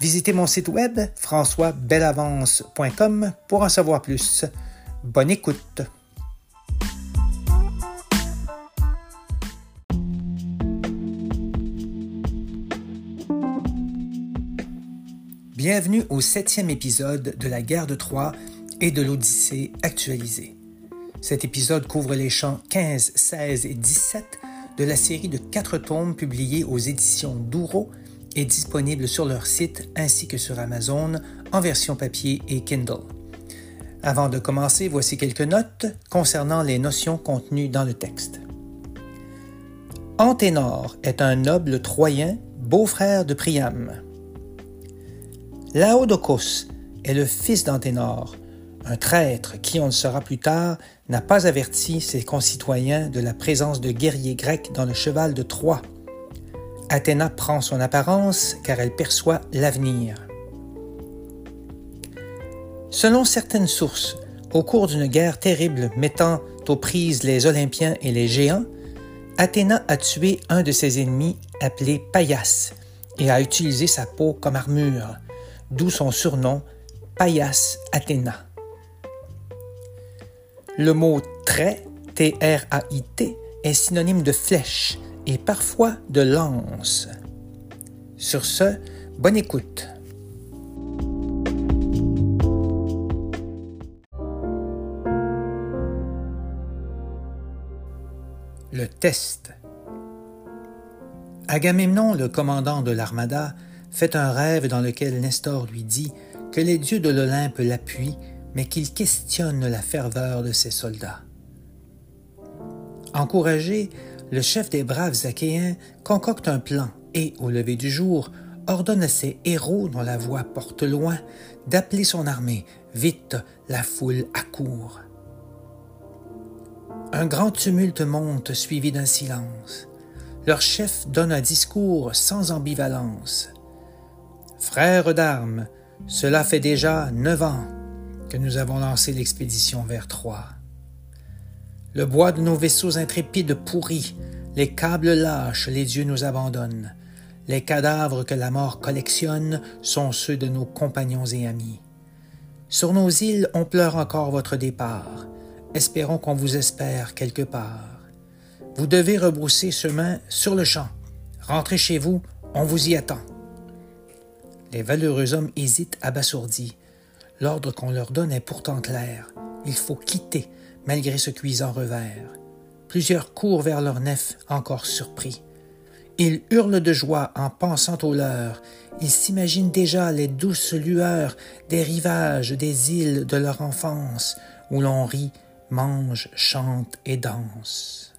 Visitez mon site web françoisbelavance.com pour en savoir plus. Bonne écoute. Bienvenue au septième épisode de la guerre de Troie et de l'Odyssée actualisée. Cet épisode couvre les chants 15, 16 et 17 de la série de quatre tomes publiés aux éditions Douro est disponible sur leur site ainsi que sur Amazon en version papier et Kindle. Avant de commencer, voici quelques notes concernant les notions contenues dans le texte. Anténor est un noble troyen, beau-frère de Priam. Laodocos est le fils d'Anténor, un traître qui, on le saura plus tard, n'a pas averti ses concitoyens de la présence de guerriers grecs dans le cheval de Troie Athéna prend son apparence car elle perçoit l'avenir. Selon certaines sources, au cours d'une guerre terrible mettant aux prises les Olympiens et les géants, Athéna a tué un de ses ennemis appelé Paias et a utilisé sa peau comme armure, d'où son surnom Paias Athéna. Le mot trait, T-R-A-I-T, est synonyme de flèche et parfois de lance. Sur ce, bonne écoute. Le test. Agamemnon, le commandant de l'armada, fait un rêve dans lequel Nestor lui dit que les dieux de l'Olympe l'appuient, mais qu'il questionne la ferveur de ses soldats. Encouragé, le chef des braves Achéens concocte un plan et, au lever du jour, ordonne à ses héros dont la voix porte loin d'appeler son armée. Vite, la foule accourt. Un grand tumulte monte suivi d'un silence. Leur chef donne un discours sans ambivalence. Frères d'armes, cela fait déjà neuf ans que nous avons lancé l'expédition vers Troie. Le bois de nos vaisseaux intrépides pourrit, les câbles lâches, les dieux nous abandonnent. Les cadavres que la mort collectionne sont ceux de nos compagnons et amis. Sur nos îles, on pleure encore votre départ. Espérons qu'on vous espère quelque part. Vous devez rebrousser chemin sur le champ. Rentrez chez vous, on vous y attend. Les valeureux hommes hésitent abasourdis. L'ordre qu'on leur donne est pourtant clair. Il faut quitter, malgré ce cuisant revers. Plusieurs courent vers leur nef, encore surpris. Ils hurlent de joie en pensant au leur. Ils s'imaginent déjà les douces lueurs des rivages des îles de leur enfance, où l'on rit, mange, chante et danse.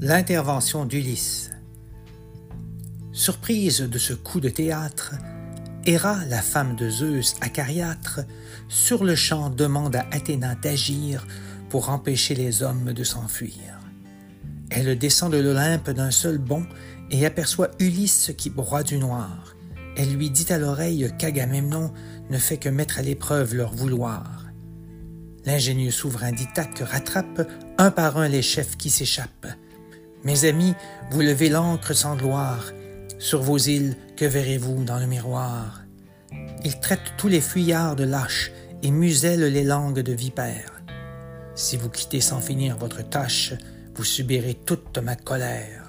L'intervention d'Ulysse. Surprise de ce coup de théâtre, Héra, la femme de Zeus acariâtre, sur le champ demande à Athéna d'agir pour empêcher les hommes de s'enfuir. Elle descend de l'Olympe d'un seul bond et aperçoit Ulysse qui broie du noir. Elle lui dit à l'oreille qu'Agamemnon ne fait que mettre à l'épreuve leur vouloir. L'ingénieux souverain d'Ithaque rattrape un par un les chefs qui s'échappent. Mes amis, vous levez l'encre sans gloire, sur vos îles, que verrez-vous dans le miroir? Il traite tous les fuyards de lâches et muselle les langues de vipères. Si vous quittez sans finir votre tâche, vous subirez toute ma colère.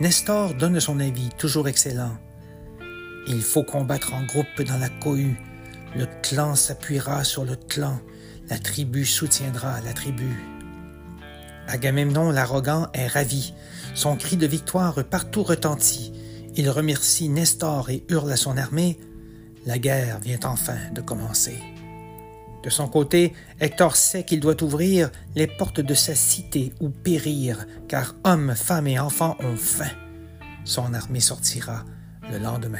Nestor donne son avis, toujours excellent. Il faut combattre en groupe dans la cohue. Le clan s'appuiera sur le clan. La tribu soutiendra la tribu. Agamemnon l'arrogant est ravi. Son cri de victoire partout retentit. Il remercie Nestor et hurle à son armée. La guerre vient enfin de commencer. De son côté, Hector sait qu'il doit ouvrir les portes de sa cité ou périr, car hommes, femmes et enfants ont faim. Son armée sortira le lendemain.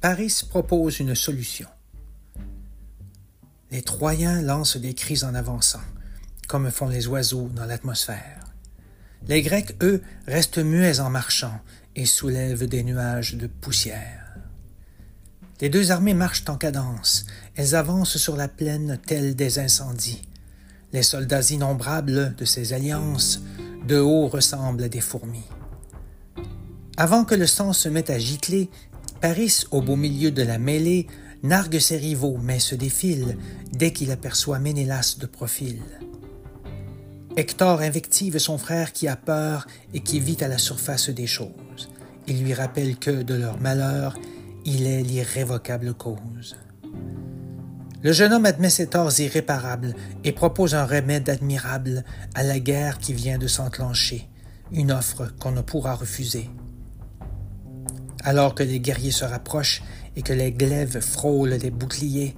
Paris propose une solution. Les Troyens lancent des cris en avançant, comme font les oiseaux dans l'atmosphère. Les Grecs, eux, restent muets en marchant et soulèvent des nuages de poussière. Les deux armées marchent en cadence, elles avancent sur la plaine telles des incendies. Les soldats innombrables de ces alliances de haut ressemblent à des fourmis. Avant que le sang se mette à gicler, Paris, au beau milieu de la mêlée, nargue ses rivaux, mais se défile dès qu'il aperçoit Ménélas de profil. Hector invective son frère qui a peur et qui vit à la surface des choses. Il lui rappelle que, de leur malheur, il est l'irrévocable cause. Le jeune homme admet ses torts irréparables et propose un remède admirable à la guerre qui vient de s'enclencher, une offre qu'on ne pourra refuser. Alors que les guerriers se rapprochent et que les glaives frôlent les boucliers,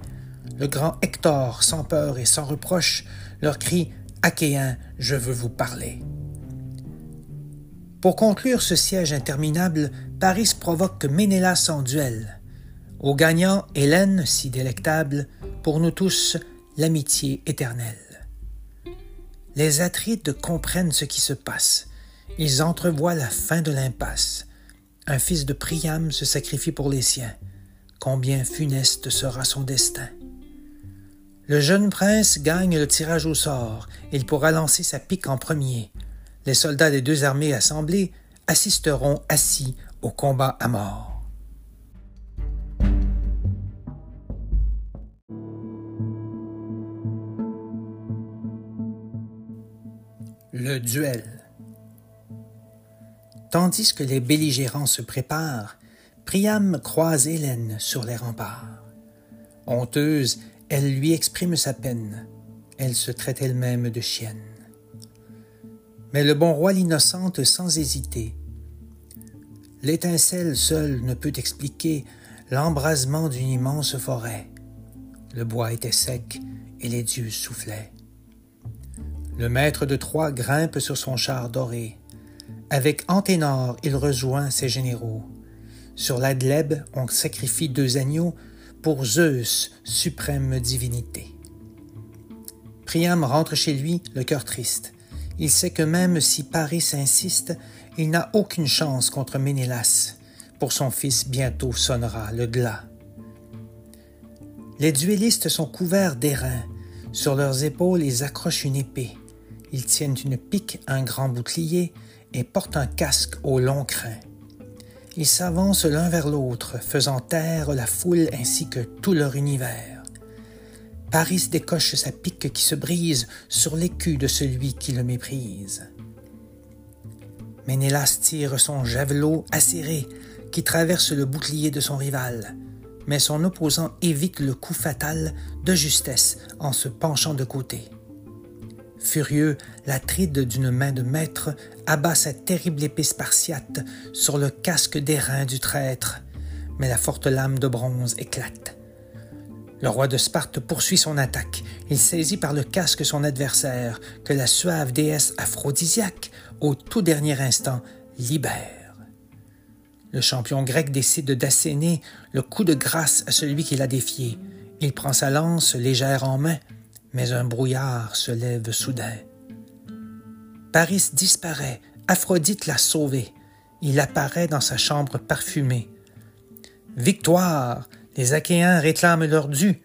le grand Hector, sans peur et sans reproche, leur crie Achéens, je veux vous parler. Pour conclure ce siège interminable, Paris provoque Ménélas en duel. Au gagnant, Hélène, si délectable, pour nous tous, l'amitié éternelle. Les Atrides comprennent ce qui se passe. Ils entrevoient la fin de l'impasse. Un fils de Priam se sacrifie pour les siens. Combien funeste sera son destin. Le jeune prince gagne le tirage au sort. Il pourra lancer sa pique en premier. Les soldats des deux armées assemblées assisteront assis au combat à mort. Le duel. Tandis que les belligérants se préparent, Priam croise Hélène sur les remparts. Honteuse, elle lui exprime sa peine. Elle se traite elle-même de chienne. Mais le bon roi l'innocente sans hésiter. L'étincelle seule ne peut expliquer l'embrasement d'une immense forêt. Le bois était sec et les dieux soufflaient. Le maître de Troie grimpe sur son char doré. Avec Anténor, il rejoint ses généraux. Sur l'Adleb, on sacrifie deux agneaux pour Zeus, suprême divinité. Priam rentre chez lui, le cœur triste. Il sait que même si Paris insiste, il n'a aucune chance contre Ménélas. Pour son fils, bientôt sonnera le glas. Les duellistes sont couverts d'airain. Sur leurs épaules, ils accrochent une épée. Ils tiennent une pique, un grand bouclier, et portent un casque au long crin. Ils s'avancent l'un vers l'autre, faisant taire la foule ainsi que tout leur univers. Paris décoche sa pique qui se brise sur l'écu de celui qui le méprise. Ménélas tire son javelot acéré qui traverse le bouclier de son rival, mais son opposant évite le coup fatal de justesse en se penchant de côté. Furieux, la tride d'une main de maître abat sa terrible épée spartiate sur le casque d'airain du traître, mais la forte lame de bronze éclate. Le roi de Sparte poursuit son attaque. Il saisit par le casque son adversaire, que la suave déesse aphrodisiaque, au tout dernier instant, libère. Le champion grec décide d'asséner le coup de grâce à celui qui l'a défié. Il prend sa lance légère en main, mais un brouillard se lève soudain. Paris disparaît, Aphrodite l'a sauvé. Il apparaît dans sa chambre parfumée. Victoire! Les Achéens réclament leur dû.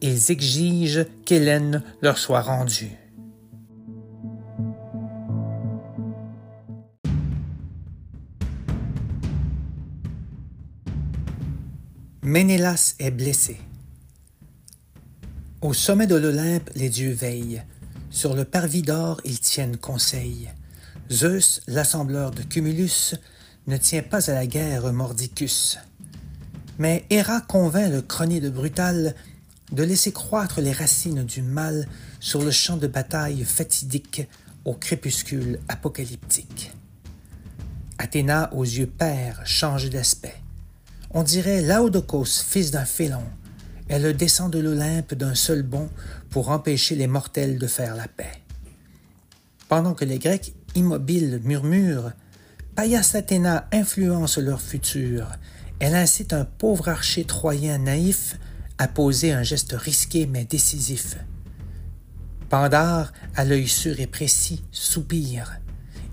Ils exigent qu'Hélène leur soit rendue. Ménélas est blessé. Au sommet de l'Olympe, les dieux veillent. Sur le parvis d'or, ils tiennent conseil. Zeus, l'assembleur de Cumulus, ne tient pas à la guerre Mordicus. Mais Héra convainc le cronier de Brutal de laisser croître les racines du mal sur le champ de bataille fatidique au crépuscule apocalyptique. Athéna, aux yeux pères, change d'aspect. On dirait Laodocos, fils d'un félon. Elle descend de l'Olympe d'un seul bond pour empêcher les mortels de faire la paix. Pendant que les Grecs immobiles murmurent, Paias Athéna influence leur futur. Elle incite un pauvre archer troyen naïf à poser un geste risqué mais décisif. Pandare, à l'œil sûr et précis, soupire.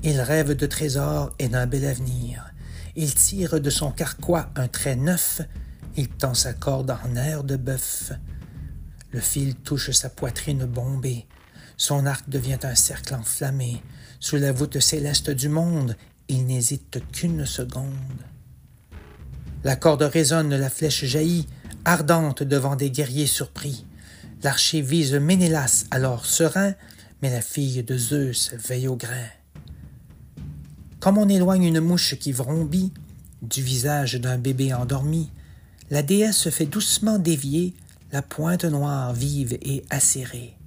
Il rêve de trésors et d'un bel avenir. Il tire de son carquois un trait neuf. Il tend sa corde en air de bœuf. Le fil touche sa poitrine bombée. Son arc devient un cercle enflammé. Sous la voûte céleste du monde, il n'hésite qu'une seconde. La corde résonne, la flèche jaillit, ardente devant des guerriers surpris. L'archer vise Ménélas, alors serein, mais la fille de Zeus veille au grain. Comme on éloigne une mouche qui vrombit du visage d'un bébé endormi, la déesse se fait doucement dévier, la pointe noire vive et acérée.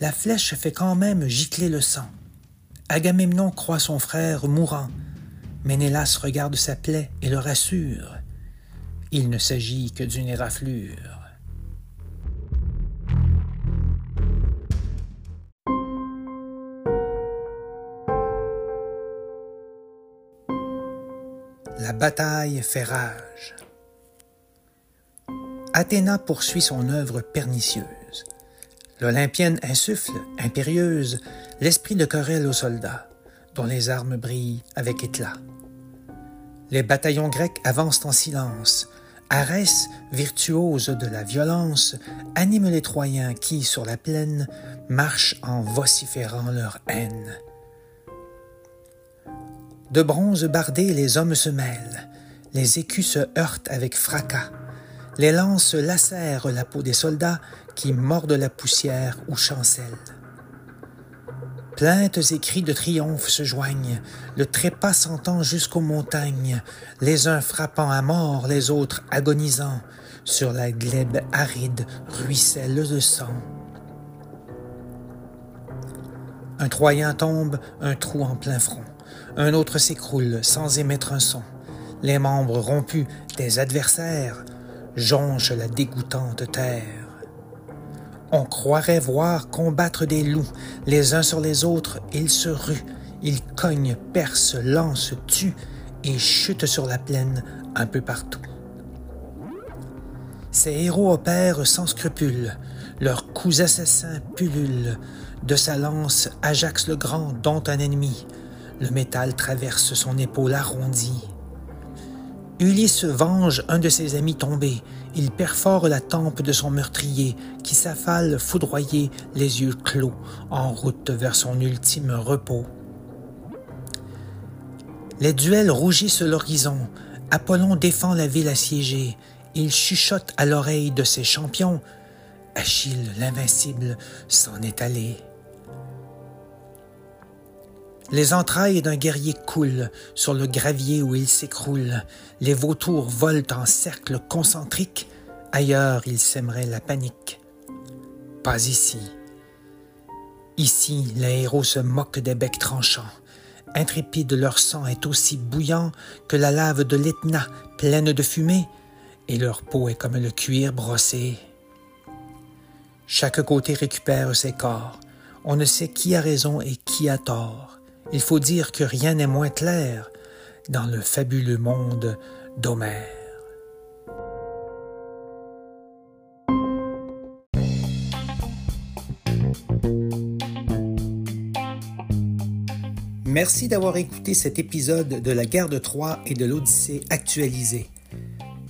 La flèche fait quand même gicler le sang. Agamemnon croit son frère mourant. Ménélas regarde sa plaie et le rassure. Il ne s'agit que d'une éraflure. La bataille fait rage. Athéna poursuit son œuvre pernicieuse. L'Olympienne insuffle, impérieuse, l'esprit de querelle aux soldats, dont les armes brillent avec éclat. Les bataillons grecs avancent en silence. Arès, virtuose de la violence, anime les Troyens qui, sur la plaine, marchent en vociférant leur haine. De bronze bardé, les hommes se mêlent, les écus se heurtent avec fracas, les lances lacèrent la peau des soldats qui mordent la poussière ou chancellent. Plaintes et cris de triomphe se joignent, le trépas s'entend jusqu'aux montagnes, les uns frappant à mort, les autres agonisant, sur la glèbe aride ruisselle le sang. Un Troyen tombe, un trou en plein front. Un autre s'écroule sans émettre un son. Les membres rompus des adversaires jonchent la dégoûtante terre. On croirait voir combattre des loups, les uns sur les autres, ils se ruent, ils cognent, percent, lancent, tuent et chutent sur la plaine un peu partout. Ces héros opèrent sans scrupule, leurs coups assassins pullulent, de sa lance Ajax le Grand dont un ennemi, le métal traverse son épaule arrondie. Ulysse venge un de ses amis tombés. Il perfore la tempe de son meurtrier, qui s'affale foudroyé, les yeux clos, en route vers son ultime repos. Les duels rougissent l'horizon. Apollon défend la ville assiégée. Il chuchote à l'oreille de ses champions. Achille, l'invincible, s'en est allé. Les entrailles d'un guerrier coulent sur le gravier où il s'écroule. Les vautours volent en cercle concentrique. Ailleurs, ils sèmeraient la panique. Pas ici. Ici, les héros se moquent des becs tranchants. Intrépide, leur sang est aussi bouillant que la lave de l'Etna, pleine de fumée, et leur peau est comme le cuir brossé. Chaque côté récupère ses corps. On ne sait qui a raison et qui a tort il faut dire que rien n'est moins clair dans le fabuleux monde d'Homère. Merci d'avoir écouté cet épisode de la guerre de Troie et de l'Odyssée actualisée.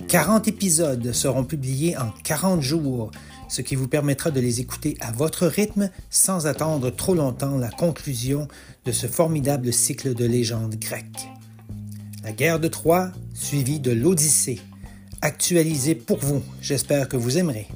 40 épisodes seront publiés en 40 jours ce qui vous permettra de les écouter à votre rythme sans attendre trop longtemps la conclusion de ce formidable cycle de légendes grecques. La guerre de Troie, suivie de l'Odyssée, actualisée pour vous. J'espère que vous aimerez.